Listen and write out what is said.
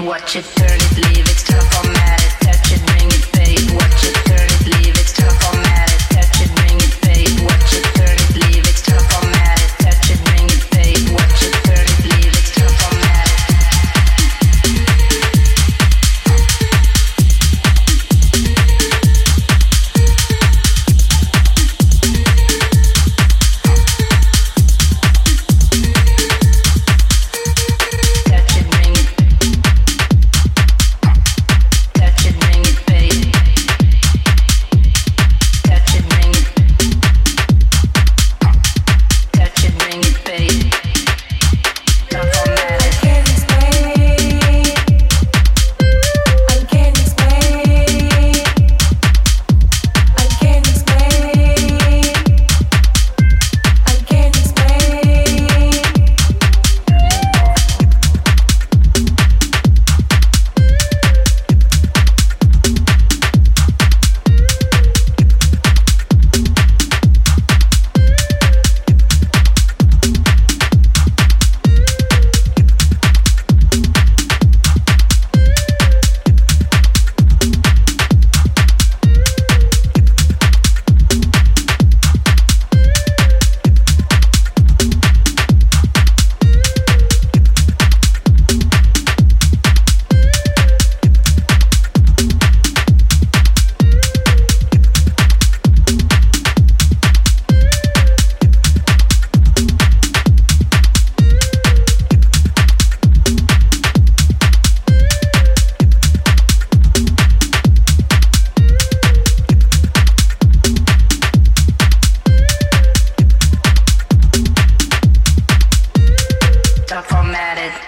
it, watch it, turn it, leave it, transform it. Formatted.